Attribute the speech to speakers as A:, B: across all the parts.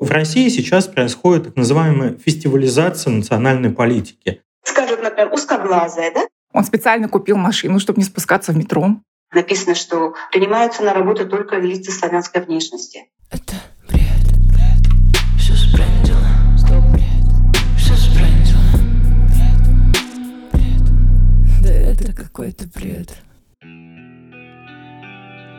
A: В России сейчас происходит так называемая фестивализация национальной политики.
B: Скажут, например, узкоглазая, да?
C: Он специально купил машину, чтобы не спускаться в метро.
B: Написано, что принимаются на работу только лица славянской внешности.
D: Это бред, бред, все сбрендило. Стоп, бред, все сбрендило. Бред, бред, да это какой-то бред.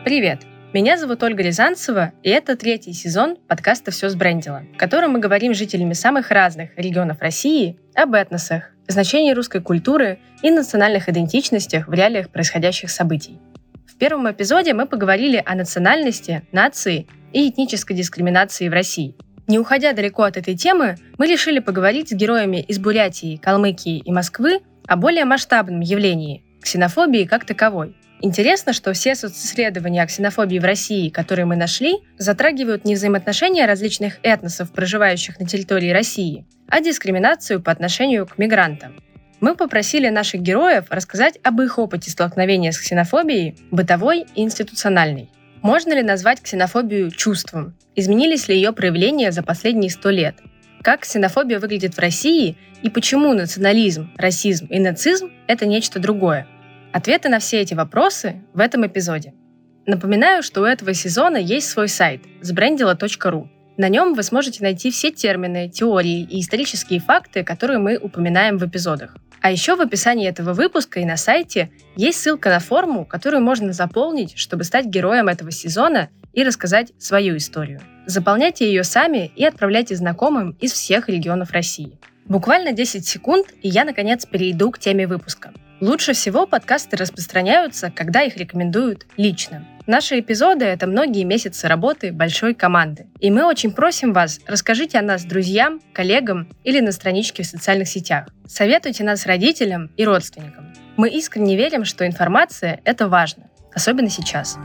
E: Привет! Меня зовут Ольга Рязанцева, и это третий сезон подкаста «Все сбрендило», в котором мы говорим с жителями самых разных регионов России об этносах, значении русской культуры и национальных идентичностях в реалиях происходящих событий. В первом эпизоде мы поговорили о национальности, нации и этнической дискриминации в России. Не уходя далеко от этой темы, мы решили поговорить с героями из Бурятии, Калмыкии и Москвы о более масштабном явлении – ксенофобии как таковой – Интересно, что все социсследования о ксенофобии в России, которые мы нашли, затрагивают не взаимоотношения различных этносов, проживающих на территории России, а дискриминацию по отношению к мигрантам. Мы попросили наших героев рассказать об их опыте столкновения с ксенофобией, бытовой и институциональной. Можно ли назвать ксенофобию чувством? Изменились ли ее проявления за последние сто лет? Как ксенофобия выглядит в России и почему национализм, расизм и нацизм – это нечто другое? Ответы на все эти вопросы в этом эпизоде. Напоминаю, что у этого сезона есть свой сайт sbrendila.ru. На нем вы сможете найти все термины, теории и исторические факты, которые мы упоминаем в эпизодах. А еще в описании этого выпуска и на сайте есть ссылка на форму, которую можно заполнить, чтобы стать героем этого сезона и рассказать свою историю. Заполняйте ее сами и отправляйте знакомым из всех регионов России. Буквально 10 секунд, и я, наконец, перейду к теме выпуска. Лучше всего подкасты распространяются, когда их рекомендуют лично. Наши эпизоды — это многие месяцы работы большой команды. И мы очень просим вас, расскажите о нас друзьям, коллегам или на страничке в социальных сетях. Советуйте нас родителям и родственникам. Мы искренне верим, что информация — это важно, особенно сейчас.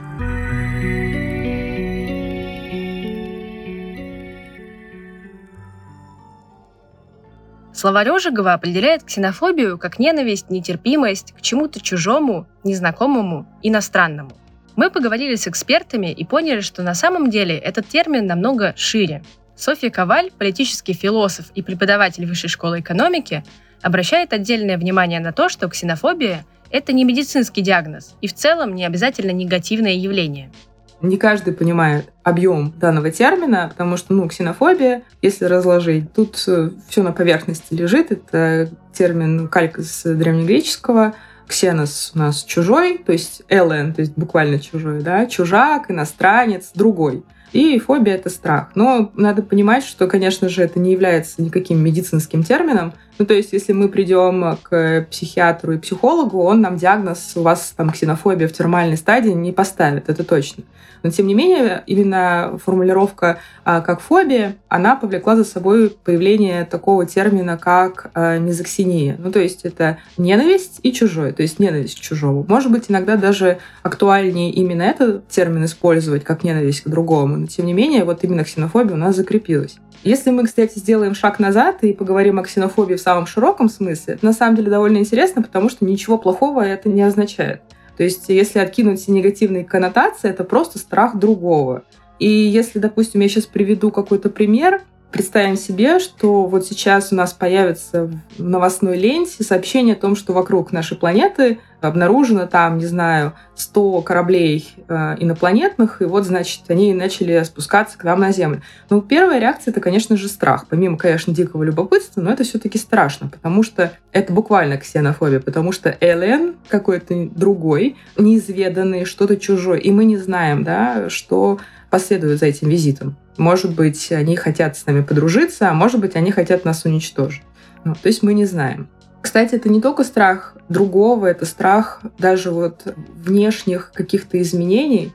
E: Словарь Ожегова определяет ксенофобию как ненависть, нетерпимость к чему-то чужому, незнакомому, иностранному. Мы поговорили с экспертами и поняли, что на самом деле этот термин намного шире. Софья Коваль, политический философ и преподаватель Высшей школы экономики, обращает отдельное внимание на то, что ксенофобия – это не медицинский диагноз и в целом не обязательно негативное явление –
F: не каждый понимает объем данного термина, потому что, ну, ксенофобия, если разложить, тут э, все на поверхности лежит. Это термин калька с древнегреческого. Ксенос у нас чужой, то есть элен, то есть буквально чужой, да, чужак, иностранец, другой. И фобия — это страх. Но надо понимать, что, конечно же, это не является никаким медицинским термином. Ну, то есть, если мы придем к психиатру и психологу, он нам диагноз «у вас там ксенофобия в термальной стадии» не поставит, это точно. Но, тем не менее, именно формулировка а, как фобия, она повлекла за собой появление такого термина, как а, мизоксиния. Ну, то есть это ненависть и чужой, то есть ненависть к чужому. Может быть, иногда даже актуальнее именно этот термин использовать, как ненависть к другому. Но, тем не менее, вот именно ксенофобия у нас закрепилась. Если мы, кстати, сделаем шаг назад и поговорим о ксенофобии в самом широком смысле, на самом деле довольно интересно, потому что ничего плохого это не означает. То есть, если откинуть все негативные коннотации, это просто страх другого. И если, допустим, я сейчас приведу какой-то пример, Представим себе, что вот сейчас у нас появится в новостной ленте сообщение о том, что вокруг нашей планеты обнаружено там, не знаю, 100 кораблей э, инопланетных, и вот, значит, они начали спускаться к нам на Землю. Ну, первая реакция — это, конечно же, страх. Помимо, конечно, дикого любопытства, но это все таки страшно, потому что это буквально ксенофобия, потому что alien какой-то другой, неизведанный, что-то чужое, и мы не знаем, да, что последует за этим визитом. Может быть, они хотят с нами подружиться, а может быть, они хотят нас уничтожить. Ну, то есть мы не знаем. Кстати, это не только страх другого, это страх даже вот внешних каких-то изменений.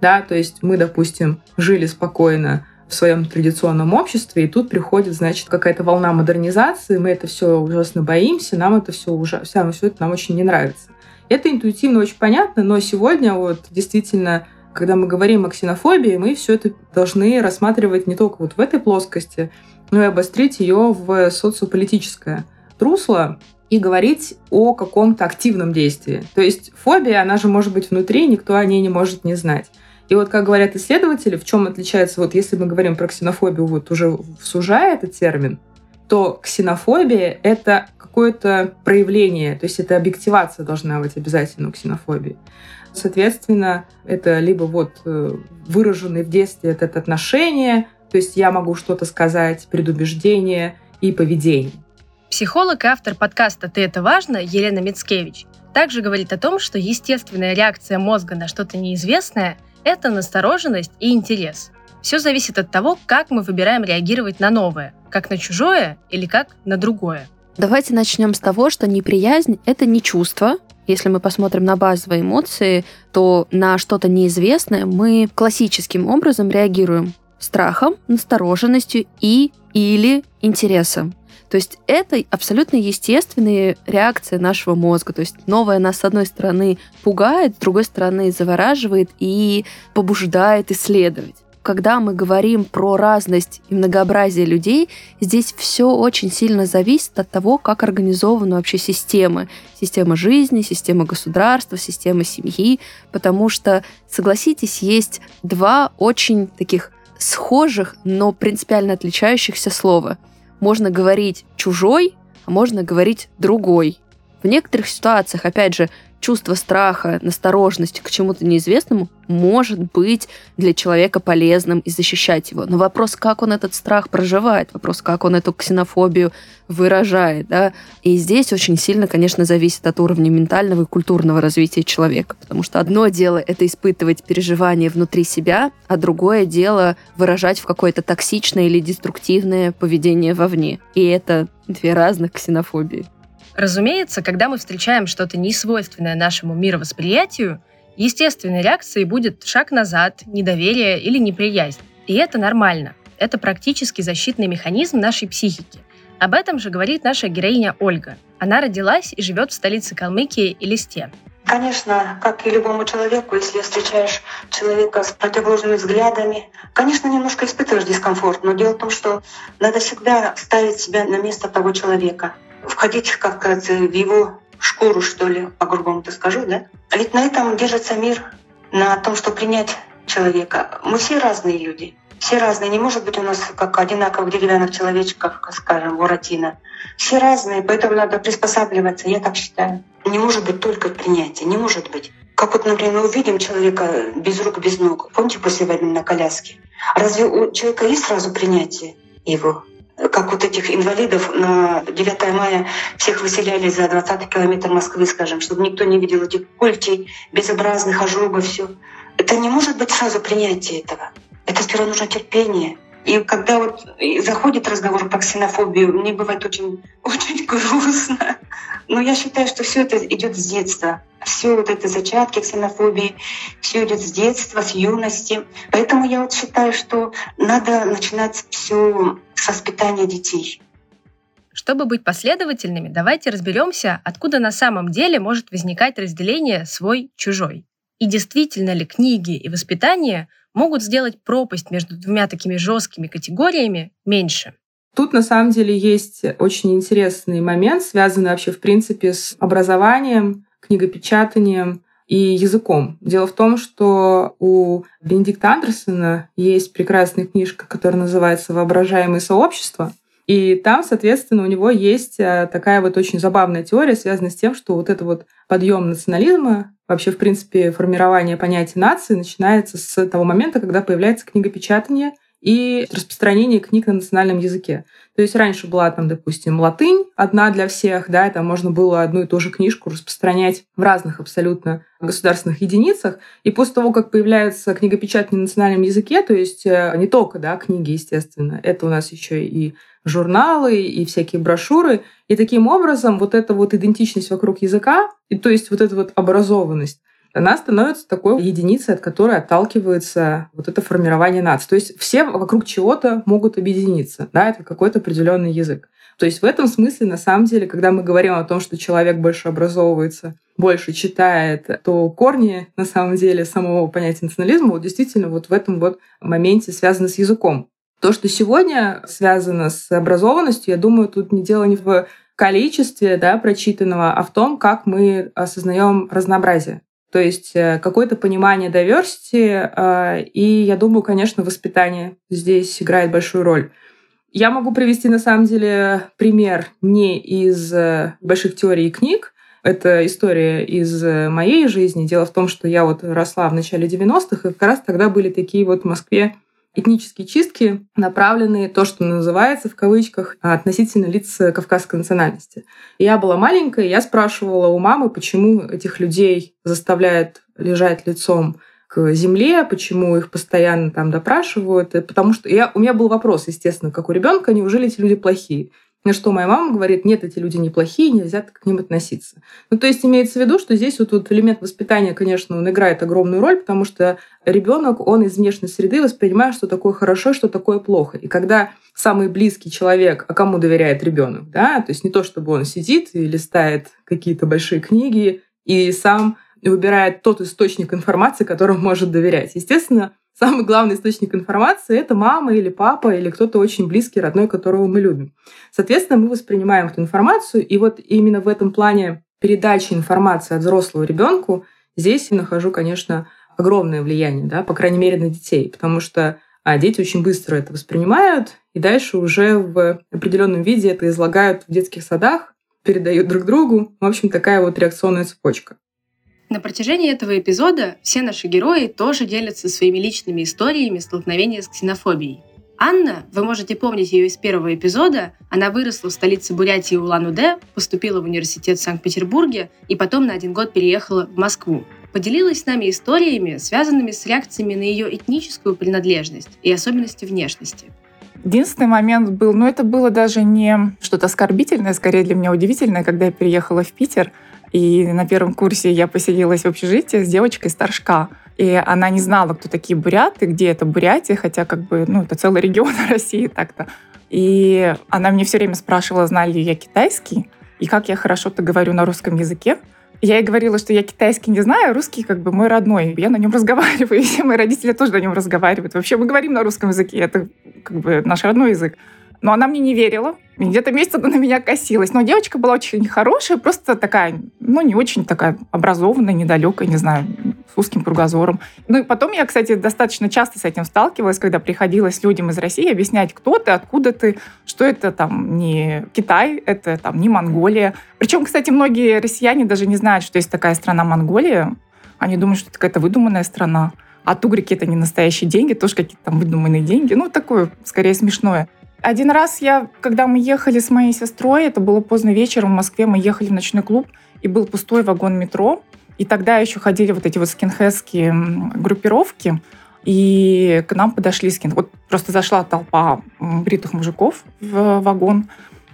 F: Да, то есть мы, допустим, жили спокойно в своем традиционном обществе, и тут приходит, значит, какая-то волна модернизации, мы это все ужасно боимся, нам это все ужасно, все это нам очень не нравится. Это интуитивно очень понятно, но сегодня вот действительно когда мы говорим о ксенофобии, мы все это должны рассматривать не только вот в этой плоскости, но и обострить ее в социополитическое русло и говорить о каком-то активном действии. То есть фобия, она же может быть внутри, никто о ней не может не знать. И вот, как говорят исследователи, в чем отличается, вот если мы говорим про ксенофобию, вот уже сужая этот термин, то ксенофобия — это какое-то проявление, то есть это объективация должна быть обязательно у ксенофобии. Соответственно, это либо вот э, выраженный в детстве это отношение, то есть я могу что-то сказать, предубеждение и поведение.
E: Психолог и автор подкаста «Ты это важно» Елена Мицкевич также говорит о том, что естественная реакция мозга на что-то неизвестное – это настороженность и интерес. Все зависит от того, как мы выбираем реагировать на новое, как на чужое или как на другое.
G: Давайте начнем с того, что неприязнь — это не чувство, если мы посмотрим на базовые эмоции, то на что-то неизвестное мы классическим образом реагируем страхом, настороженностью и или интересом. То есть это абсолютно естественные реакции нашего мозга. То есть новое нас, с одной стороны, пугает, с другой стороны, завораживает и побуждает исследовать когда мы говорим про разность и многообразие людей, здесь все очень сильно зависит от того, как организованы вообще системы. Система жизни, система государства, система семьи. Потому что, согласитесь, есть два очень таких схожих, но принципиально отличающихся слова. Можно говорить «чужой», а можно говорить «другой». В некоторых ситуациях, опять же, чувство страха, настороженности к чему-то неизвестному может быть для человека полезным и защищать его. Но вопрос, как он этот страх проживает, вопрос, как он эту ксенофобию выражает. Да? И здесь очень сильно, конечно, зависит от уровня ментального и культурного развития человека. Потому что одно дело — это испытывать переживания внутри себя, а другое дело — выражать в какое-то токсичное или деструктивное поведение вовне. И это две разных ксенофобии.
E: Разумеется, когда мы встречаем что-то несвойственное нашему мировосприятию, естественной реакцией будет шаг назад, недоверие или неприязнь. И это нормально. Это практически защитный механизм нашей психики. Об этом же говорит наша героиня Ольга. Она родилась и живет в столице Калмыкии Элисте.
B: Конечно, как и любому человеку, если встречаешь человека с противоположными взглядами, конечно, немножко испытываешь дискомфорт, но дело в том, что надо всегда ставить себя на место того человека входить, как в его шкуру, что ли, по-грубому-то скажу, да? А ведь на этом держится мир, на том, что принять человека. Мы все разные люди. Все разные. Не может быть у нас как одинаковых деревянных человечков, скажем, Буратино. Все разные, поэтому надо приспосабливаться, я так считаю. Не может быть только принятие, не может быть. Как вот, например, мы увидим человека без рук, без ног. Помните, после войны на коляске? Разве у человека есть сразу принятие его? Как вот этих инвалидов на 9 мая всех выселяли за 20 километр Москвы, скажем, чтобы никто не видел этих культей, безобразных ожогов, все. Это не может быть сразу принятие этого. Это сперва нужно терпение. И когда вот заходит разговор про ксенофобию, мне бывает очень, очень грустно. Но я считаю, что все это идет с детства. Все вот это зачатки ксенофобии, все идет с детства, с юности. Поэтому я вот считаю, что надо начинать все с воспитания детей.
E: Чтобы быть последовательными, давайте разберемся, откуда на самом деле может возникать разделение свой-чужой. И действительно ли книги и воспитание могут сделать пропасть между двумя такими жесткими категориями меньше?
F: Тут на самом деле есть очень интересный момент, связанный вообще в принципе с образованием, книгопечатанием и языком. Дело в том, что у Бенедикта Андерсона есть прекрасная книжка, которая называется «Воображаемое сообщество», и там, соответственно, у него есть э, такая вот очень забавная теория, связанная с тем, что вот это вот подъем национализма, вообще, в принципе, формирование понятия нации начинается с того момента, когда появляется книгопечатание — и распространение книг на национальном языке. То есть раньше была там, допустим, латынь одна для всех, да, там можно было одну и ту же книжку распространять в разных абсолютно государственных единицах. И после того, как появляется книгопечатание на национальном языке, то есть э, не только да, книги, естественно, это у нас еще и журналы, и всякие брошюры. И таким образом вот эта вот идентичность вокруг языка, и то есть вот эта вот образованность, она становится такой единицей, от которой отталкивается вот это формирование нации. То есть все вокруг чего-то могут объединиться. Да, это какой-то определенный язык. То есть в этом смысле, на самом деле, когда мы говорим о том, что человек больше образовывается, больше читает, то корни, на самом деле, самого понятия национализма вот действительно вот в этом вот моменте связаны с языком. То, что сегодня связано с образованностью, я думаю, тут не дело не в количестве да, прочитанного, а в том, как мы осознаем разнообразие. То есть э, какое-то понимание diversity, э, и я думаю, конечно, воспитание здесь играет большую роль. Я могу привести, на самом деле, пример не из э, больших теорий и книг, это история из моей жизни. Дело в том, что я вот росла в начале 90-х, и как раз тогда были такие вот в Москве этнические чистки, направленные то, что называется в кавычках относительно лиц кавказской национальности. Я была маленькая, я спрашивала у мамы, почему этих людей заставляют лежать лицом к земле, почему их постоянно там допрашивают. И потому что я, у меня был вопрос, естественно, как у ребенка, неужели эти люди плохие? На что моя мама говорит, нет, эти люди неплохие, нельзя к ним относиться. Ну, то есть имеется в виду, что здесь вот, вот элемент воспитания, конечно, он играет огромную роль, потому что ребенок, он из внешней среды воспринимает, что такое хорошо, что такое плохо. И когда самый близкий человек, а кому доверяет ребенок, да, то есть не то, чтобы он сидит и листает какие-то большие книги и сам выбирает тот источник информации, которому может доверять. Естественно, самый главный источник информации — это мама или папа или кто-то очень близкий, родной, которого мы любим. Соответственно, мы воспринимаем эту информацию, и вот именно в этом плане передачи информации от взрослого ребенку здесь я нахожу, конечно, огромное влияние, да, по крайней мере, на детей, потому что а дети очень быстро это воспринимают, и дальше уже в определенном виде это излагают в детских садах, передают друг другу. В общем, такая вот реакционная цепочка.
E: На протяжении этого эпизода все наши герои тоже делятся своими личными историями столкновения с ксенофобией. Анна, вы можете помнить ее из первого эпизода, она выросла в столице Бурятии Улан-Удэ, поступила в университет в Санкт-Петербурге и потом на один год переехала в Москву. Поделилась с нами историями, связанными с реакциями на ее этническую принадлежность и особенности внешности.
C: Единственный момент был, ну это было даже не что-то оскорбительное, скорее для меня удивительное, когда я переехала в Питер – и на первом курсе я поселилась в общежитии с девочкой старшка. И она не знала, кто такие буряты, где это Бурятия, хотя как бы, ну, это целый регион России так-то. И она мне все время спрашивала, знаю ли я китайский, и как я хорошо-то говорю на русском языке. Я ей говорила, что я китайский не знаю, русский как бы мой родной. Я на нем разговариваю, и все мои родители тоже на нем разговаривают. Вообще мы говорим на русском языке, это как бы наш родной язык. Но она мне не верила. Где-то месяц она на меня косилась. Но девочка была очень хорошая, просто такая, ну, не очень такая образованная, недалекая, не знаю, с узким кругозором. Ну и потом я, кстати, достаточно часто с этим сталкивалась, когда приходилось людям из России объяснять, кто ты, откуда ты, что это там не Китай, это там не Монголия. Причем, кстати, многие россияне даже не знают, что есть такая страна Монголия. Они думают, что это какая-то выдуманная страна. А тугрики — это не настоящие деньги, тоже какие-то там выдуманные деньги. Ну, такое, скорее, смешное. Один раз я, когда мы ехали с моей сестрой, это было поздно вечером в Москве, мы ехали в ночной клуб, и был пустой вагон метро. И тогда еще ходили вот эти вот скинхедские группировки, и к нам подошли скин. Вот просто зашла толпа бритых мужиков в вагон,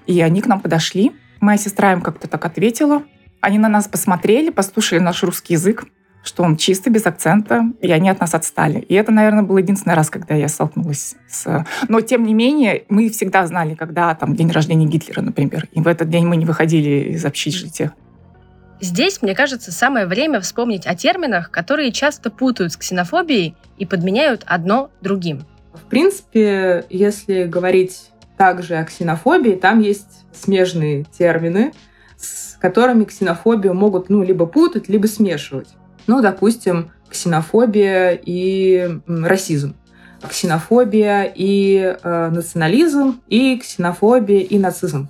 C: и они к нам подошли. Моя сестра им как-то так ответила. Они на нас посмотрели, послушали наш русский язык, что он чисто, без акцента, и они от нас отстали. И это, наверное, был единственный раз, когда я столкнулась с... Но, тем не менее, мы всегда знали, когда там день рождения Гитлера, например, и в этот день мы не выходили из общежития.
E: Здесь, мне кажется, самое время вспомнить о терминах, которые часто путают с ксенофобией и подменяют одно другим.
F: В принципе, если говорить также о ксенофобии, там есть смежные термины, с которыми ксенофобию могут ну, либо путать, либо смешивать. Ну, допустим, ксенофобия и расизм ксенофобия и э, национализм, и ксенофобия и нацизм.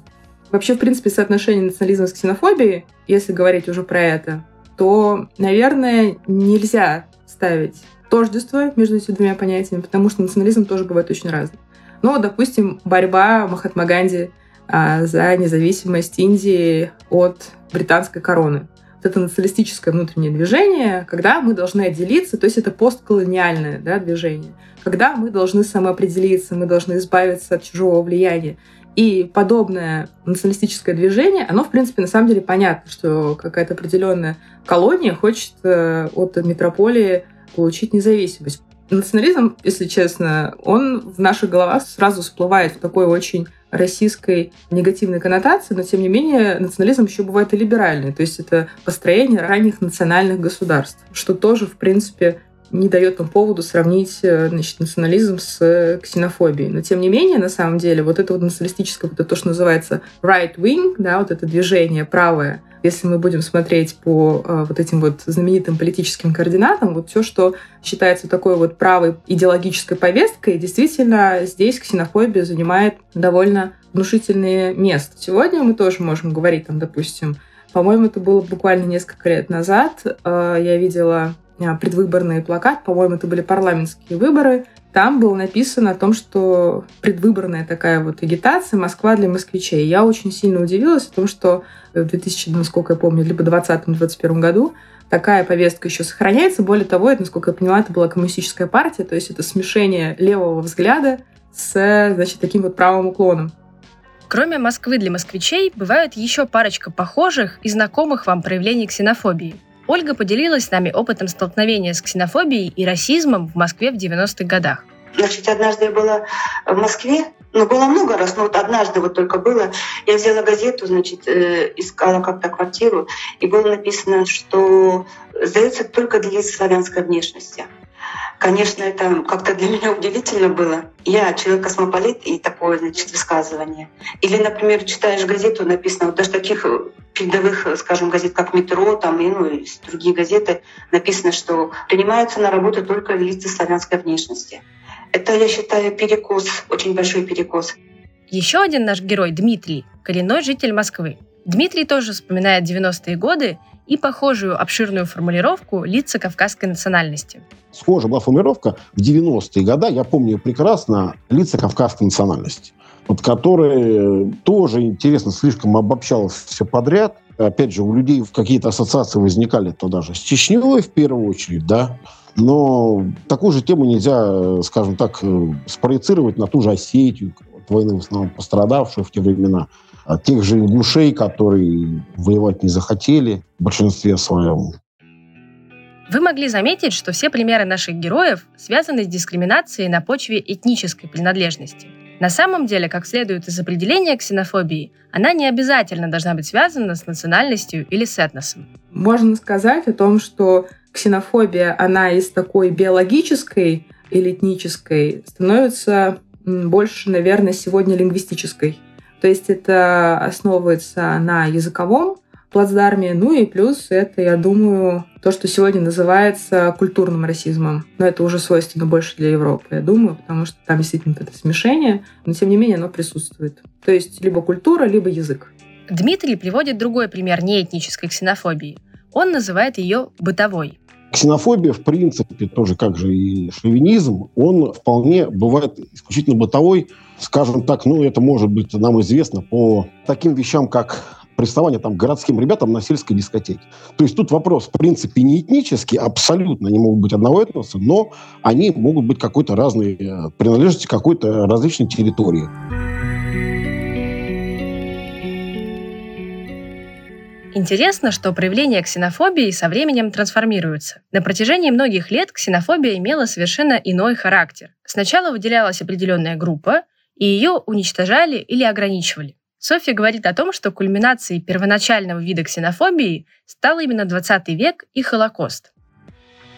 F: Вообще, в принципе, соотношение национализма с ксенофобией, если говорить уже про это, то, наверное, нельзя ставить тождество между этими двумя понятиями, потому что национализм тоже бывает очень разный. Но, допустим, борьба Махатма Ганди а, за независимость Индии от британской короны это националистическое внутреннее движение, когда мы должны отделиться, то есть это постколониальное да, движение, когда мы должны самоопределиться, мы должны избавиться от чужого влияния. И подобное националистическое движение, оно, в принципе, на самом деле понятно, что какая-то определенная колония хочет э, от метрополии получить независимость. Национализм, если честно, он в наших головах сразу всплывает в такой очень российской негативной коннотации, но тем не менее национализм еще бывает и либеральный, то есть это построение ранних национальных государств, что тоже, в принципе, не дает нам поводу сравнить э, значит, национализм с ксенофобией. Но тем не менее, на самом деле, вот это вот националистическое, вот это то, что называется right wing, да, вот это движение правое, если мы будем смотреть по э, вот этим вот знаменитым политическим координатам, вот все, что считается такой вот правой идеологической повесткой, действительно здесь ксенофобия занимает довольно внушительное место. Сегодня мы тоже можем говорить, там, допустим, по-моему, это было буквально несколько лет назад, э, я видела э, предвыборный плакат, по-моему, это были парламентские выборы, там было написано о том, что предвыборная такая вот агитация «Москва для москвичей». Я очень сильно удивилась о том, что в 2000, насколько я помню, либо 2020-2021 году такая повестка еще сохраняется. Более того, это, насколько я поняла, это была коммунистическая партия, то есть это смешение левого взгляда с, значит, таким вот правым уклоном.
E: Кроме Москвы для москвичей, бывают еще парочка похожих и знакомых вам проявлений ксенофобии – Ольга поделилась с нами опытом столкновения с ксенофобией и расизмом в Москве в 90-х годах.
B: Значит, однажды я была в Москве, ну, было много раз, но вот однажды вот только было. Я взяла газету, значит, э, искала как-то квартиру, и было написано, что сдается только для славянской внешности. Конечно, это как-то для меня удивительно было. Я человек-космополит и такое, значит, высказывание. Или, например, читаешь газету, написано, вот даже таких передовых, скажем, газет, как «Метро», там, и, ну, и другие газеты, написано, что принимаются на работу только лица славянской внешности. Это, я считаю, перекос, очень большой перекос.
E: Еще один наш герой, Дмитрий, коренной житель Москвы. Дмитрий тоже вспоминает 90-е годы и похожую обширную формулировку лица кавказской национальности.
H: Схожая была формулировка в 90-е годы, я помню прекрасно, лица кавказской национальности, вот которые тоже, интересно, слишком обобщалось все подряд. Опять же, у людей какие-то ассоциации возникали то даже с Чечней в первую очередь, да, но такую же тему нельзя, скажем так, э, спроецировать на ту же Осетию, войны в основном пострадавшую в те времена от тех же ингушей, которые воевать не захотели в большинстве своем.
E: Вы могли заметить, что все примеры наших героев связаны с дискриминацией на почве этнической принадлежности. На самом деле, как следует из определения ксенофобии, она не обязательно должна быть связана с национальностью или с этносом.
F: Можно сказать о том, что ксенофобия, она из такой биологической или этнической становится больше, наверное, сегодня лингвистической. То есть это основывается на языковом плацдарме, ну и плюс это, я думаю, то, что сегодня называется культурным расизмом. Но это уже свойственно больше для Европы, я думаю, потому что там действительно это смешение, но тем не менее оно присутствует. То есть либо культура, либо язык.
E: Дмитрий приводит другой пример неэтнической ксенофобии. Он называет ее бытовой.
H: Ксенофобия, в принципе, тоже как же и шовинизм, он вполне бывает исключительно бытовой, скажем так, ну, это может быть нам известно по таким вещам, как приставание там, городским ребятам на сельской дискотеке. То есть тут вопрос, в принципе, не этнический, абсолютно не могут быть одного этноса, но они могут быть какой-то разной э, принадлежности какой-то различной территории.
E: Интересно, что проявления ксенофобии со временем трансформируются. На протяжении многих лет ксенофобия имела совершенно иной характер. Сначала выделялась определенная группа, и ее уничтожали или ограничивали. Софья говорит о том, что кульминацией первоначального вида ксенофобии стал именно 20 век и Холокост.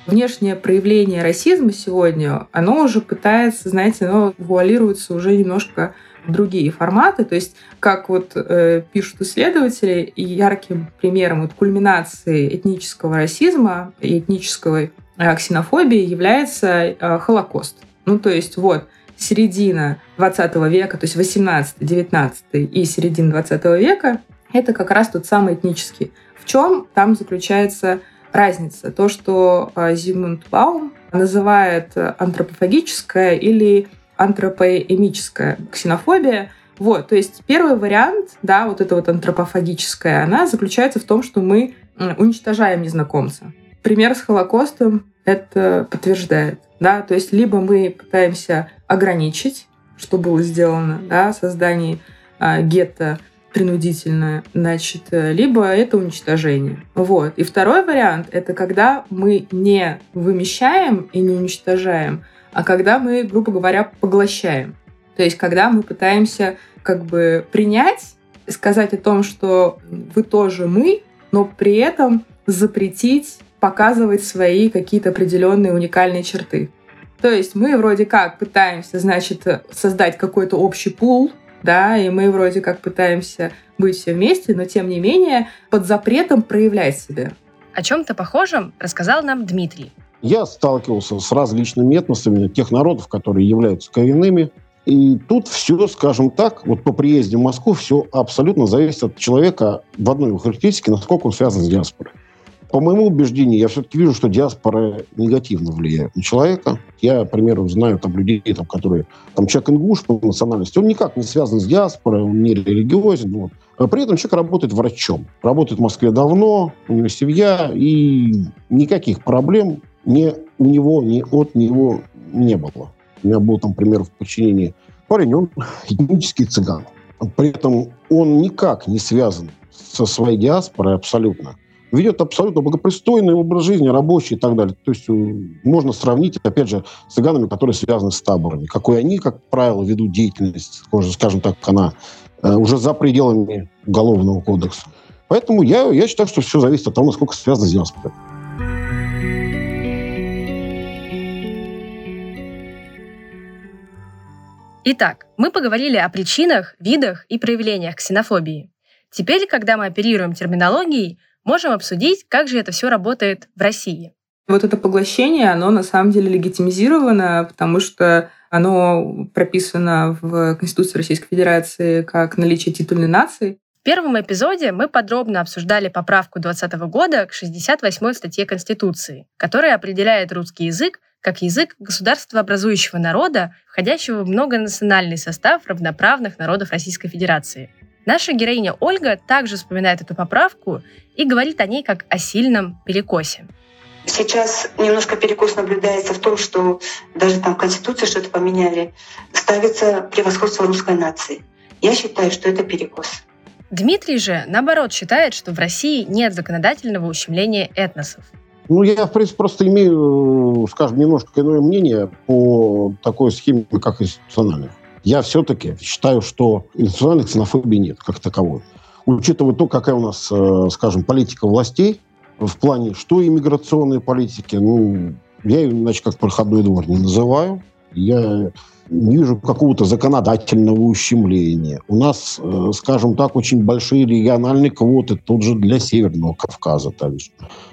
F: Внешнее проявление расизма сегодня, оно уже пытается, знаете, оно вуалируется уже немножко другие форматы. То есть, как вот э, пишут исследователи, и ярким примером вот кульминации этнического расизма и этнической э, ксенофобии является э, Холокост. Ну, то есть, вот, середина 20 века, то есть 18, 19 и середина 20 века, это как раз тот самый этнический. В чем там заключается разница? То, что э, Зигмунд Баум называет антропофагическое или антропоэмическая ксенофобия. Вот, то есть первый вариант, да, вот это вот антропофагическая, она заключается в том, что мы уничтожаем незнакомца. Пример с Холокостом это подтверждает, да, то есть либо мы пытаемся ограничить, что было сделано, да, создание а, гетто принудительное, значит, либо это уничтожение. Вот. И второй вариант — это когда мы не вымещаем и не уничтожаем, а когда мы, грубо говоря, поглощаем. То есть когда мы пытаемся как бы принять, сказать о том, что вы тоже мы, но при этом запретить показывать свои какие-то определенные уникальные черты. То есть мы вроде как пытаемся, значит, создать какой-то общий пул, да, и мы вроде как пытаемся быть все вместе, но тем не менее под запретом проявлять себя.
E: О чем-то похожем рассказал нам Дмитрий.
H: Я сталкивался с различными этносами тех народов, которые являются коренными. И тут все, скажем так, вот по приезде в Москву все абсолютно зависит от человека в одной его характеристике, насколько он связан с диаспорой. По моему убеждению, я все-таки вижу, что диаспора негативно влияет на человека. Я, к примеру, знаю там людей, там, которые... Там человек ингуш по национальности, он никак не связан с диаспорой, он не религиозен. Вот. А при этом человек работает врачом. Работает в Москве давно, у него семья, и никаких проблем ни у него, ни от него не было. У меня был там, пример, в подчинении парень, он этнический цыган. При этом он никак не связан со своей диаспорой абсолютно ведет абсолютно благопристойный образ жизни, рабочий и так далее. То есть э, можно сравнить, опять же, с цыганами, которые связаны с таборами. Какой они, как правило, ведут деятельность, скажем так, она э, уже за пределами Уголовного кодекса. Поэтому я, я считаю, что все зависит от того, насколько связано с диаспорой.
E: Итак, мы поговорили о причинах, видах и проявлениях ксенофобии. Теперь, когда мы оперируем терминологией, можем обсудить, как же это все работает в России.
F: Вот это поглощение, оно на самом деле легитимизировано, потому что оно прописано в Конституции Российской Федерации как наличие титульной нации.
E: В первом эпизоде мы подробно обсуждали поправку 2020 года к 68 статье Конституции, которая определяет русский язык как язык государствообразующего народа, входящего в многонациональный состав равноправных народов Российской Федерации. Наша героиня Ольга также вспоминает эту поправку и говорит о ней как о сильном перекосе.
B: Сейчас немножко перекос наблюдается в том, что даже там в Конституции что-то поменяли, ставится превосходство русской нации. Я считаю, что это перекос.
E: Дмитрий же, наоборот, считает, что в России нет законодательного ущемления этносов.
H: Ну, я, в принципе, просто имею, скажем, немножко иное мнение по такой схеме, как институциональная. Я все-таки считаю, что институциональной ксенофобии нет как таковой. Учитывая то, какая у нас, э, скажем, политика властей в плане, что иммиграционной политики, ну, я ее иначе как проходной двор не называю. Я не вижу какого-то законодательного ущемления. У нас, э, скажем так, очень большие региональные квоты, тут же для Северного Кавказа также.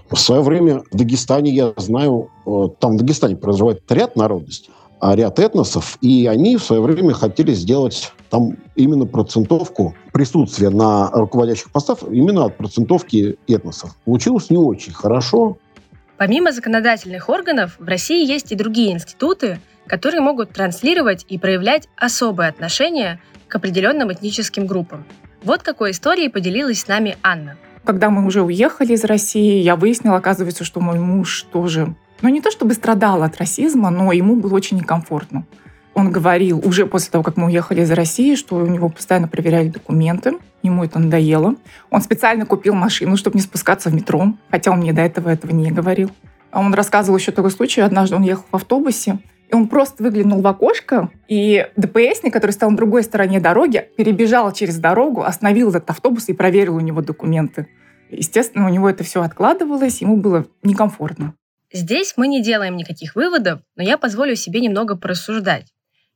H: В свое время в Дагестане, я знаю, э, там в Дагестане проживает ряд народностей, а ряд этносов, и они в свое время хотели сделать там именно процентовку присутствия на руководящих постах именно от процентовки этносов. Получилось не очень хорошо.
E: Помимо законодательных органов, в России есть и другие институты, которые могут транслировать и проявлять особое отношение к определенным этническим группам. Вот какой историей поделилась с нами Анна.
C: Когда мы уже уехали из России, я выяснила, оказывается, что мой муж тоже ну, не то чтобы страдал от расизма, но ему было очень некомфортно. Он говорил уже после того, как мы уехали из России, что у него постоянно проверяли документы, ему это надоело. Он специально купил машину, чтобы не спускаться в метро, хотя он мне до этого этого не говорил. А он рассказывал еще такой случай. Однажды он ехал в автобусе, и он просто выглянул в окошко, и ДПСник, который стоял на другой стороне дороги, перебежал через дорогу, остановил этот автобус и проверил у него документы. Естественно, у него это все откладывалось, ему было некомфортно.
E: Здесь мы не делаем никаких выводов, но я позволю себе немного порассуждать.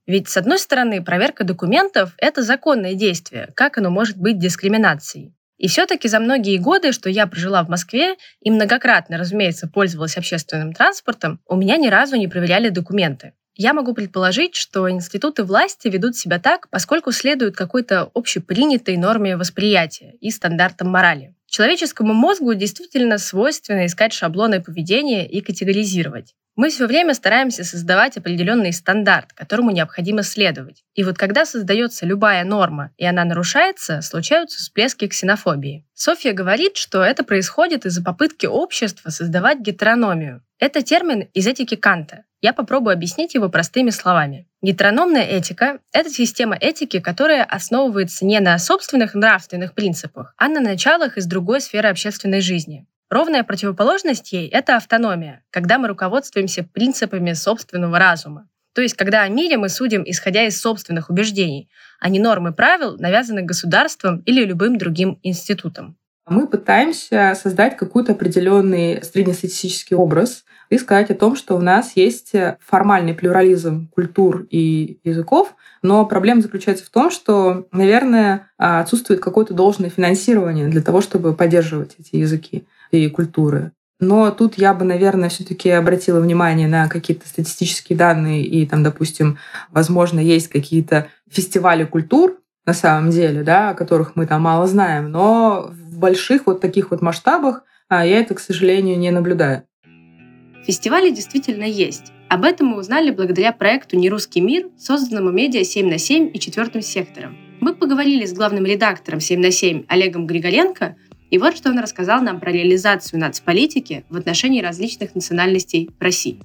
E: Ведь, с одной стороны, проверка документов – это законное действие, как оно может быть дискриминацией. И все-таки за многие годы, что я прожила в Москве и многократно, разумеется, пользовалась общественным транспортом, у меня ни разу не проверяли документы. Я могу предположить, что институты власти ведут себя так, поскольку следуют какой-то общепринятой норме восприятия и стандартам морали. Человеческому мозгу действительно свойственно искать шаблоны поведения и категоризировать. Мы все время стараемся создавать определенный стандарт, которому необходимо следовать. И вот когда создается любая норма, и она нарушается, случаются всплески ксенофобии. Софья говорит, что это происходит из-за попытки общества создавать гетерономию. Это термин из этики Канта. Я попробую объяснить его простыми словами. Гетерономная этика — это система этики, которая основывается не на собственных нравственных принципах, а на началах из другой сферы общественной жизни. Ровная противоположность ей — это автономия, когда мы руководствуемся принципами собственного разума. То есть, когда о мире мы судим, исходя из собственных убеждений, а не нормы правил, навязанных государством или любым другим институтом.
F: Мы пытаемся создать какой-то определенный среднестатистический образ и сказать о том, что у нас есть формальный плюрализм культур и языков, но проблема заключается в том, что, наверное, отсутствует какое-то должное финансирование для того, чтобы поддерживать эти языки и культуры. Но тут я бы, наверное, все-таки обратила внимание на какие-то статистические данные и там, допустим, возможно, есть какие-то фестивали культур на самом деле, да, о которых мы там мало знаем, но в больших вот таких вот масштабах а, я это, к сожалению, не наблюдаю.
E: Фестивали действительно есть. Об этом мы узнали благодаря проекту «Нерусский мир», созданному медиа 7 на 7 и четвертым сектором. Мы поговорили с главным редактором 7 на 7 Олегом Григоренко и вот что он рассказал нам про реализацию нацполитики в отношении различных национальностей в России.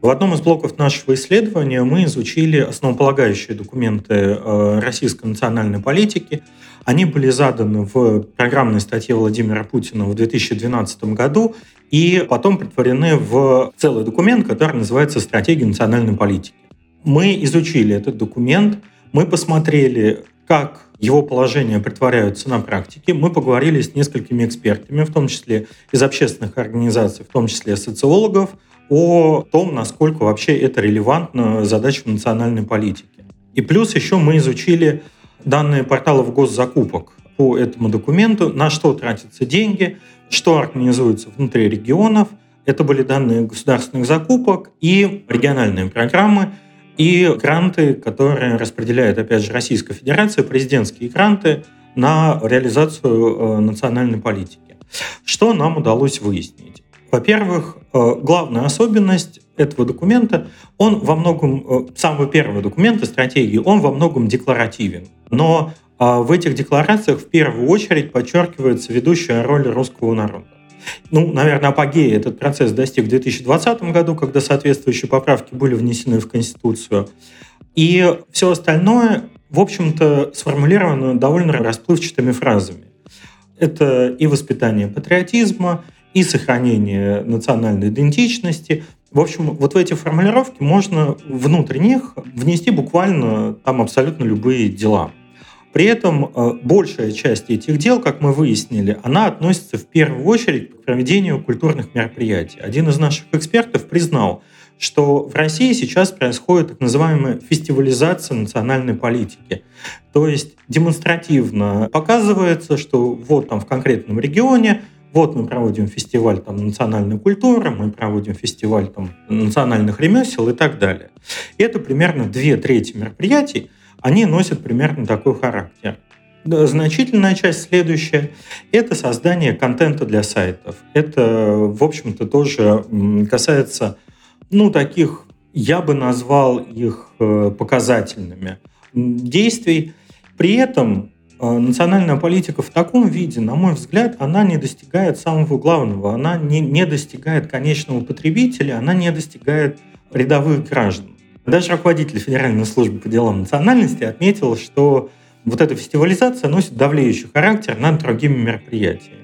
A: В одном из блоков нашего исследования мы изучили основополагающие документы э, российской национальной политики. Они были заданы в программной статье Владимира Путина в 2012 году и потом притворены в целый документ, который называется «Стратегия национальной политики». Мы изучили этот документ, мы посмотрели, как его положения притворяются на практике. Мы поговорили с несколькими экспертами, в том числе из общественных организаций, в том числе социологов, о том, насколько вообще это релевантно задачам национальной политики. И плюс еще мы изучили данные порталов госзакупок по этому документу, на что тратятся деньги, что организуется внутри регионов. Это были данные государственных закупок и региональные программы, и гранты, которые распределяет, опять же, Российская Федерация, президентские гранты на реализацию э, национальной политики. Что нам удалось выяснить? Во-первых, э, главная особенность этого документа, он во многом, э, самого первого документа, стратегии, он во многом декларативен. Но в этих декларациях в первую очередь подчеркивается ведущая роль русского народа. Ну, наверное, апогея этот процесс достиг в 2020 году, когда соответствующие поправки были внесены в Конституцию. И все остальное, в общем-то, сформулировано довольно расплывчатыми фразами. Это и воспитание патриотизма, и сохранение национальной идентичности. В общем, вот в эти формулировки можно внутрь них внести буквально там абсолютно любые дела. При этом э, большая часть этих дел, как мы выяснили, она относится в первую очередь к проведению культурных мероприятий. Один из наших экспертов признал, что в России сейчас происходит так называемая фестивализация национальной политики. То есть демонстративно показывается, что вот там в конкретном регионе вот мы проводим фестиваль там, национальной культуры, мы проводим фестиваль там, национальных ремесел и так далее. И это примерно две трети мероприятий, они носят примерно такой характер. Значительная часть следующая – это создание контента для сайтов. Это, в общем-то, тоже касается, ну, таких, я бы назвал их э, показательными действий. При этом э, национальная политика в таком виде, на мой взгляд, она не достигает самого главного. Она не, не достигает конечного потребителя, она не достигает рядовых граждан. Даже руководитель Федеральной службы по делам национальности отметил, что вот эта фестивализация носит давлеющий характер над другими мероприятиями.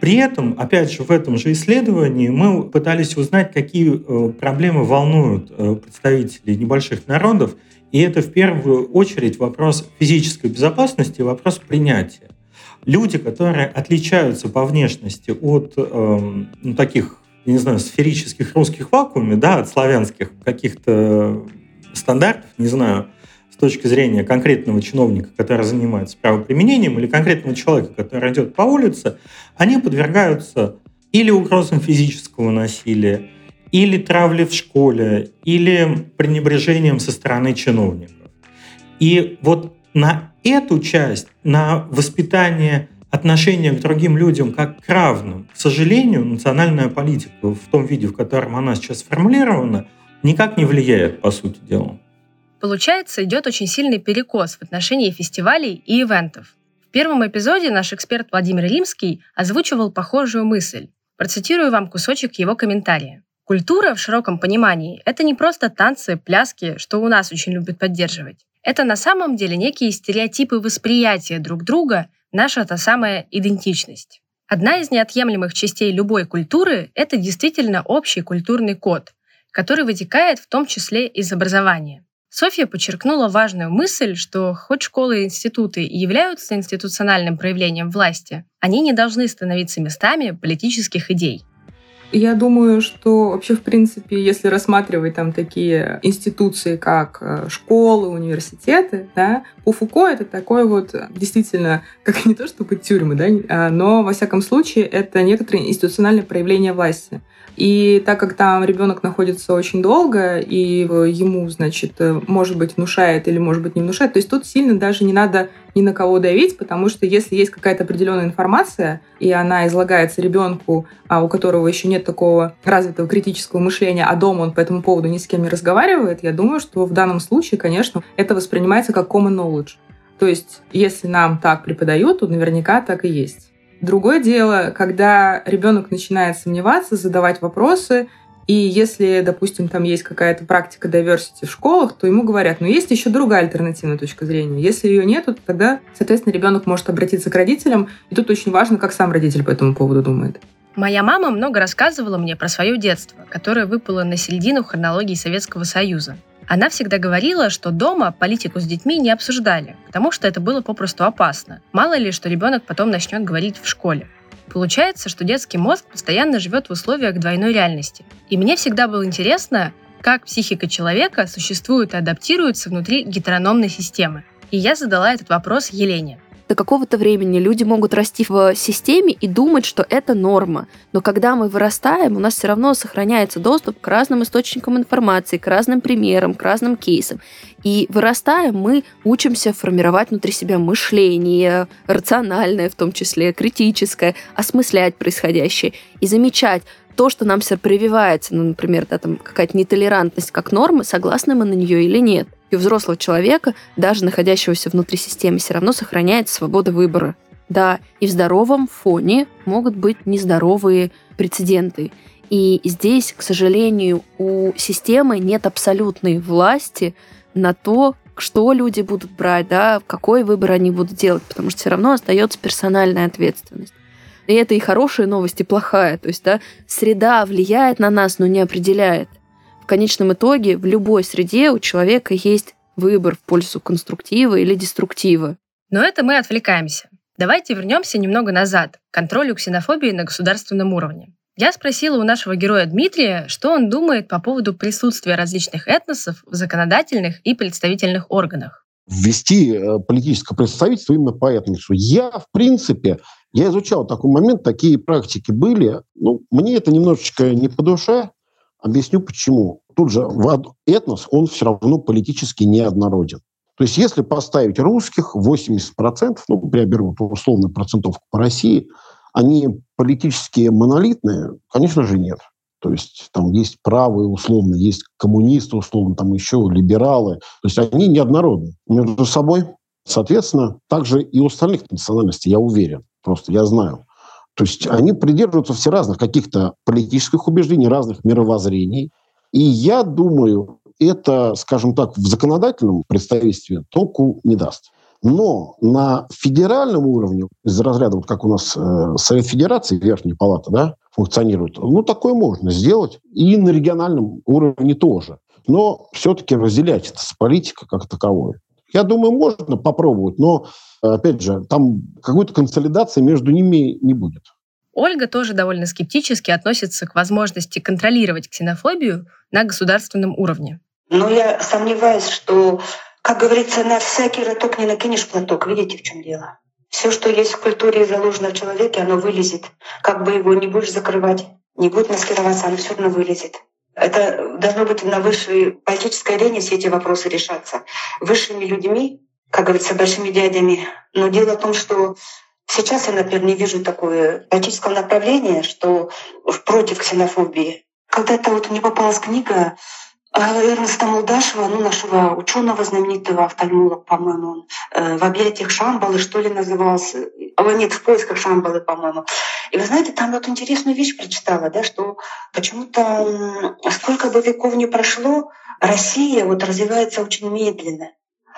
A: При этом, опять же, в этом же исследовании мы пытались узнать, какие э, проблемы волнуют э, представителей небольших народов, и это в первую очередь вопрос физической безопасности, вопрос принятия. Люди, которые отличаются по внешности от э, ну, таких, я не знаю, сферических русских вакууме, да, от славянских каких-то стандартов, не знаю, с точки зрения конкретного чиновника, который занимается правоприменением, или конкретного человека, который идет по улице, они подвергаются или угрозам физического насилия, или травле в школе, или пренебрежением со стороны чиновников. И вот на эту часть, на воспитание отношения к другим людям как к равным, к сожалению, национальная политика в том виде, в котором она сейчас сформулирована – никак не влияет, по сути дела.
E: Получается, идет очень сильный перекос в отношении фестивалей и ивентов. В первом эпизоде наш эксперт Владимир Римский озвучивал похожую мысль. Процитирую вам кусочек его комментария. Культура в широком понимании – это не просто танцы, пляски, что у нас очень любят поддерживать. Это на самом деле некие стереотипы восприятия друг друга, наша та самая идентичность. Одна из неотъемлемых частей любой культуры – это действительно общий культурный код, который вытекает в том числе из образования. Софья подчеркнула важную мысль, что хоть школы и институты и являются институциональным проявлением власти, они не должны становиться местами политических идей.
F: Я думаю, что вообще, в принципе, если рассматривать там такие институции, как э, школы, университеты, да, по Фуко это такое вот действительно, как не то чтобы тюрьмы, да, а, но, во всяком случае, это некоторые институциональные проявления власти. И так как там ребенок находится очень долго, и ему, значит, э, может быть, внушает или, может быть, не внушает, то есть тут сильно даже не надо ни на кого давить, потому что если есть какая-то определенная информация, и она излагается ребенку, а у которого еще нет такого развитого критического мышления, а дома он по этому поводу ни с кем не разговаривает, я думаю, что в данном случае, конечно, это воспринимается как common knowledge. То есть, если нам так преподают, то наверняка так и есть. Другое дело, когда ребенок начинает сомневаться, задавать вопросы, и если, допустим, там есть какая-то практика diversity в школах, то ему говорят, ну есть еще другая альтернативная точка зрения. Если ее нет, то тогда, соответственно, ребенок может обратиться к родителям. И тут очень важно, как сам родитель по этому поводу думает.
E: Моя мама много рассказывала мне про свое детство, которое выпало на середину хронологии Советского Союза. Она всегда говорила, что дома политику с детьми не обсуждали, потому что это было попросту опасно. Мало ли, что ребенок потом начнет говорить в школе. Получается, что детский мозг постоянно живет в условиях двойной реальности. И мне всегда было интересно, как психика человека существует и адаптируется внутри гетерономной системы. И я задала этот вопрос Елене
G: до какого-то времени люди могут расти в системе и думать, что это норма. Но когда мы вырастаем, у нас все равно сохраняется доступ к разным источникам информации, к разным примерам, к разным кейсам. И вырастая, мы учимся формировать внутри себя мышление, рациональное в том числе, критическое, осмыслять происходящее и замечать, то, что нам все прививается, ну, например, да, там какая-то нетолерантность как норма, согласны мы на нее или нет. И у взрослого человека, даже находящегося внутри системы, все равно сохраняется свобода выбора. Да, и в здоровом фоне могут быть нездоровые прецеденты. И здесь, к сожалению, у системы нет абсолютной власти на то, что люди будут брать, да, какой выбор они будут делать, потому что все равно остается персональная ответственность. И это и хорошая новость, и плохая. То есть, да, среда влияет на нас, но не определяет. В конечном итоге в любой среде у человека есть выбор в пользу конструктива или деструктива.
E: Но это мы отвлекаемся. Давайте вернемся немного назад, к контролю ксенофобии на государственном уровне. Я спросила у нашего героя Дмитрия, что он думает по поводу присутствия различных этносов в законодательных и представительных органах.
H: Ввести э, политическое представительство именно по этносу. Я, в принципе, я изучал такой момент, такие практики были. Ну, мне это немножечко не по душе. Объясню почему. Тут же этнос, он все равно политически неоднороден. То есть если поставить русских, 80%, ну, я беру условную процентовку по России, они политически монолитные? Конечно же, нет. То есть там есть правые условно, есть коммунисты условно, там еще либералы. То есть они неоднородны между собой. Соответственно, также и у остальных национальностей, я уверен, просто я знаю. То есть они придерживаются все разных каких-то политических убеждений, разных мировоззрений. И я думаю, это, скажем так, в законодательном представительстве толку не даст. Но на федеральном уровне, из разряда, вот как у нас э, Совет Федерации, Верхняя Палата, да, функционирует, ну, такое можно сделать. И на региональном уровне тоже. Но все-таки разделять это с политикой как таковой. Я думаю, можно попробовать, но, опять же, там какой-то консолидации между ними не будет.
E: Ольга тоже довольно скептически относится к возможности контролировать ксенофобию на государственном уровне.
B: Но я сомневаюсь, что, как говорится, на всякий роток не накинешь платок. Видите, в чем дело? Все, что есть в культуре и заложено в человеке, оно вылезет. Как бы его не будешь закрывать, не будет маскироваться, оно все равно вылезет. Это должно быть на высшей политической арене все эти вопросы решаться. Высшими людьми, как говорится, большими дядями. Но дело в том, что сейчас я, например, не вижу такое политического направления, что против ксенофобии. Когда-то вот мне попалась книга Эрнеста Молдашева, ну, нашего ученого знаменитого, офтальмолог, по-моему, он э, в объятиях Шамбалы, что ли, назывался. А нет, в поисках Шамбалы, по-моему. И вы знаете, там вот интересную вещь прочитала, да, что почему-то сколько бы веков не прошло, Россия вот развивается очень медленно.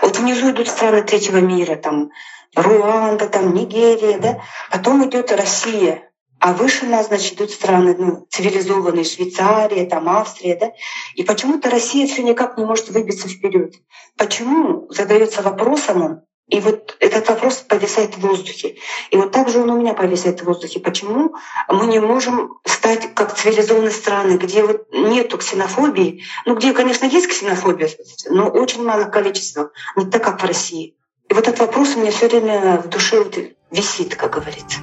B: Вот внизу идут страны третьего мира, там Руанда, там Нигерия, да, потом идет Россия. А выше нас, значит, идут страны ну, цивилизованные, Швейцария, там Австрия, да? И почему-то Россия все никак не может выбиться вперед. Почему задается вопросом и вот этот вопрос повисает в воздухе. И вот так же он у меня повисает в воздухе. Почему мы не можем стать как цивилизованные страны, где вот нету ксенофобии, ну где, конечно, есть ксенофобия, но очень мало количества, не так, как в России. И вот этот вопрос у меня все время в душе вот висит, как говорится.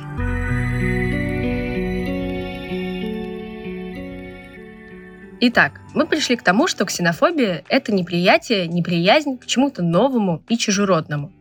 E: Итак, мы пришли к тому, что ксенофобия — это неприятие, неприязнь к чему-то новому и чужеродному.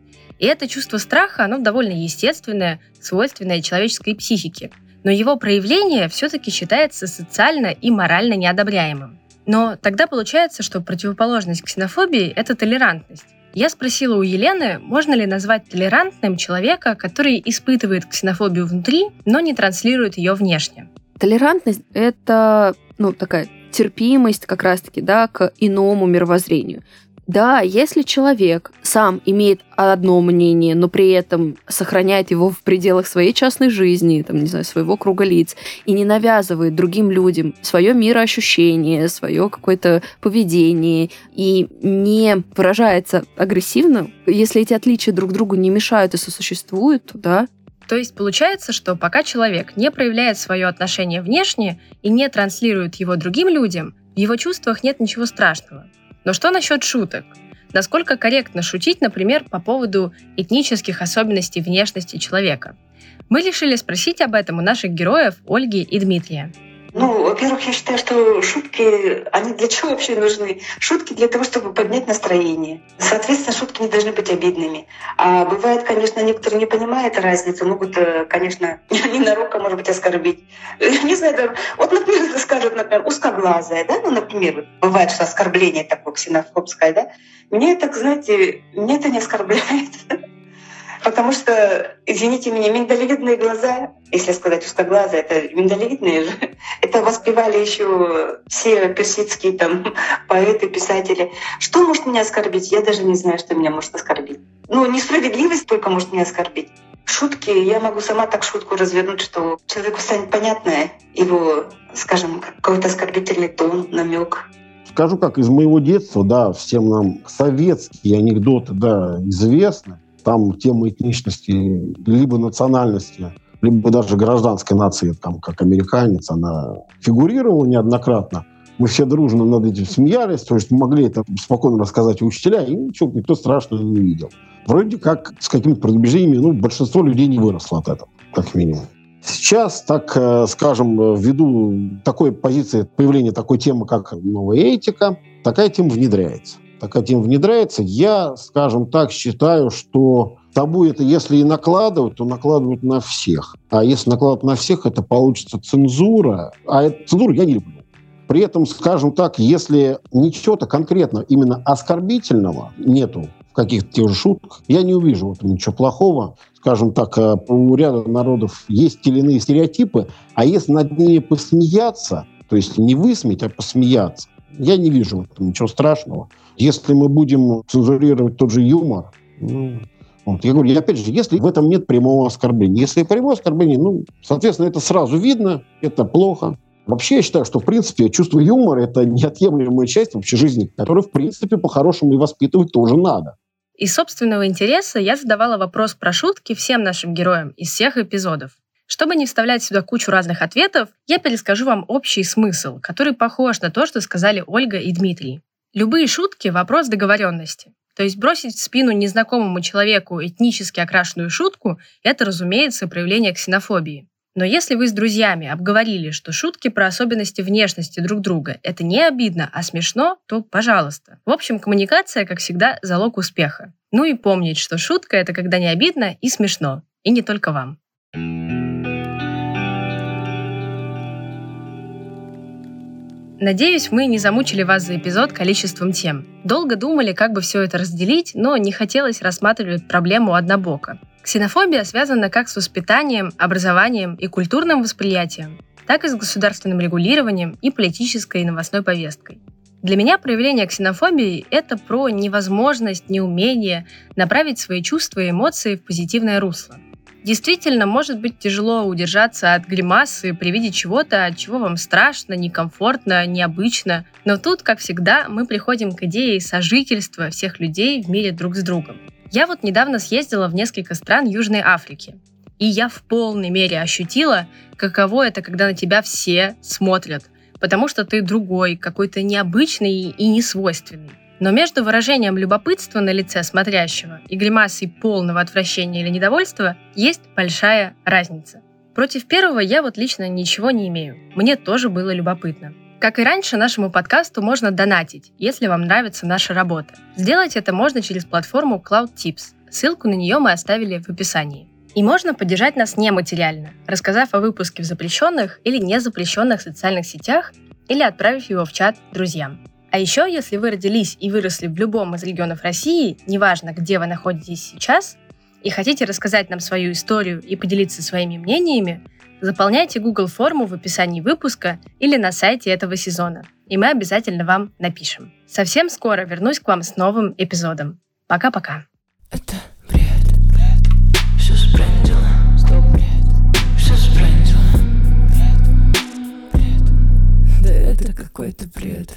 E: И это чувство страха, оно довольно естественное, свойственное человеческой психике. Но его проявление все-таки считается социально и морально неодобряемым. Но тогда получается, что противоположность ксенофобии – это толерантность. Я спросила у Елены, можно ли назвать толерантным человека, который испытывает ксенофобию внутри, но не транслирует ее внешне.
G: Толерантность — это ну, такая терпимость как раз-таки да, к иному мировоззрению. Да, если человек сам имеет одно мнение, но при этом сохраняет его в пределах своей частной жизни, там, не знаю, своего круга лиц, и не навязывает другим людям свое мироощущение, свое какое-то поведение, и не выражается агрессивно, если эти отличия друг другу не мешают и сосуществуют, то да,
E: то есть получается, что пока человек не проявляет свое отношение внешне и не транслирует его другим людям, в его чувствах нет ничего страшного. Но что насчет шуток? Насколько корректно шутить, например, по поводу этнических особенностей внешности человека? Мы решили спросить об этом у наших героев Ольги и Дмитрия.
B: Ну, во-первых, я считаю, что шутки, они для чего вообще нужны? Шутки для того, чтобы поднять настроение. Соответственно, шутки не должны быть обидными. А бывает, конечно, некоторые не понимают разницу, могут, э, конечно, ненароком, может быть, оскорбить. Не знаю, вот, например, скажут, например, узкоглазая, да, ну, например, бывает, что оскорбление такое ксенофобское, да, мне так, знаете, мне это не оскорбляет. Потому что, извините меня, миндалевидные глаза, если сказать узкоглазые, это миндалевидные же, это воспевали еще все персидские там поэты, писатели. Что может меня оскорбить? Я даже не знаю, что меня может оскорбить. Ну, несправедливость только может меня оскорбить. Шутки, я могу сама так шутку развернуть, что человеку станет понятно его, скажем, какой-то оскорбительный тон, намек.
H: Скажу, как из моего детства, да, всем нам советские анекдоты, да, известны. Там тема этничности, либо национальности, либо даже гражданской нации, там, как американец, она фигурировала неоднократно. Мы все дружно над этим смеялись, то есть могли это спокойно рассказать учителя, и ничего, никто страшного не видел. Вроде как с какими-то предубеждениями, ну, большинство людей не выросло от этого, как минимум. Сейчас, так э, скажем, ввиду такой позиции, появления такой темы, как новая этика, такая тема внедряется такая тема внедряется. Я, скажем так, считаю, что табу это если и накладывать, то накладывают на всех. А если накладывать на всех, это получится цензура. А эту цензуру я не люблю. При этом, скажем так, если ничего-то конкретно именно оскорбительного нету в каких-то тех же шутках, я не увижу в этом ничего плохого. Скажем так, э, у ряда народов есть те или иные стереотипы, а если над ними посмеяться, то есть не высмеять, а посмеяться, я не вижу в этом ничего страшного. Если мы будем цензурировать тот же юмор, ну, вот, я говорю, опять же, если в этом нет прямого оскорбления. Если прямое оскорбление, ну, соответственно, это сразу видно, это плохо. Вообще, я считаю, что, в принципе, чувство юмора – это неотъемлемая часть вообще жизни, которую, в принципе, по-хорошему и воспитывать тоже надо.
E: Из собственного интереса я задавала вопрос про шутки всем нашим героям из всех эпизодов. Чтобы не вставлять сюда кучу разных ответов, я перескажу вам общий смысл, который похож на то, что сказали Ольга и Дмитрий. Любые шутки – вопрос договоренности. То есть бросить в спину незнакомому человеку этнически окрашенную шутку – это, разумеется, проявление ксенофобии. Но если вы с друзьями обговорили, что шутки про особенности внешности друг друга – это не обидно, а смешно, то пожалуйста. В общем, коммуникация, как всегда, залог успеха. Ну и помнить, что шутка – это когда не обидно и смешно. И не только вам. Надеюсь, мы не замучили вас за эпизод количеством тем. Долго думали, как бы все это разделить, но не хотелось рассматривать проблему однобоко. Ксенофобия связана как с воспитанием, образованием и культурным восприятием, так и с государственным регулированием и политической и новостной повесткой. Для меня проявление ксенофобии – это про невозможность, неумение направить свои чувства и эмоции в позитивное русло. Действительно, может быть тяжело удержаться от гримасы при виде чего-то, от чего вам страшно, некомфортно, необычно. Но тут, как всегда, мы приходим к идее сожительства всех людей в мире друг с другом. Я вот недавно съездила в несколько стран Южной Африки. И я в полной мере ощутила, каково это, когда на тебя все смотрят, потому что ты другой, какой-то необычный и несвойственный. Но между выражением любопытства на лице смотрящего и гримасой полного отвращения или недовольства есть большая разница. Против первого я вот лично ничего не имею. Мне тоже было любопытно. Как и раньше, нашему подкасту можно донатить, если вам нравится наша работа. Сделать это можно через платформу Cloud Tips. Ссылку на нее мы оставили в описании. И можно поддержать нас нематериально, рассказав о выпуске в запрещенных или незапрещенных социальных сетях или отправив его в чат друзьям. А еще, если вы родились и выросли в любом из регионов России, неважно, где вы находитесь сейчас, и хотите рассказать нам свою историю и поделиться своими мнениями, заполняйте Google форму в описании выпуска или на сайте этого сезона, и мы обязательно вам напишем. Совсем скоро вернусь к вам с новым эпизодом. Пока-пока.
D: Это бред, бред, все спрендило. Стоп, бред, все спрендило. Бред, бред. Да это какой-то бред.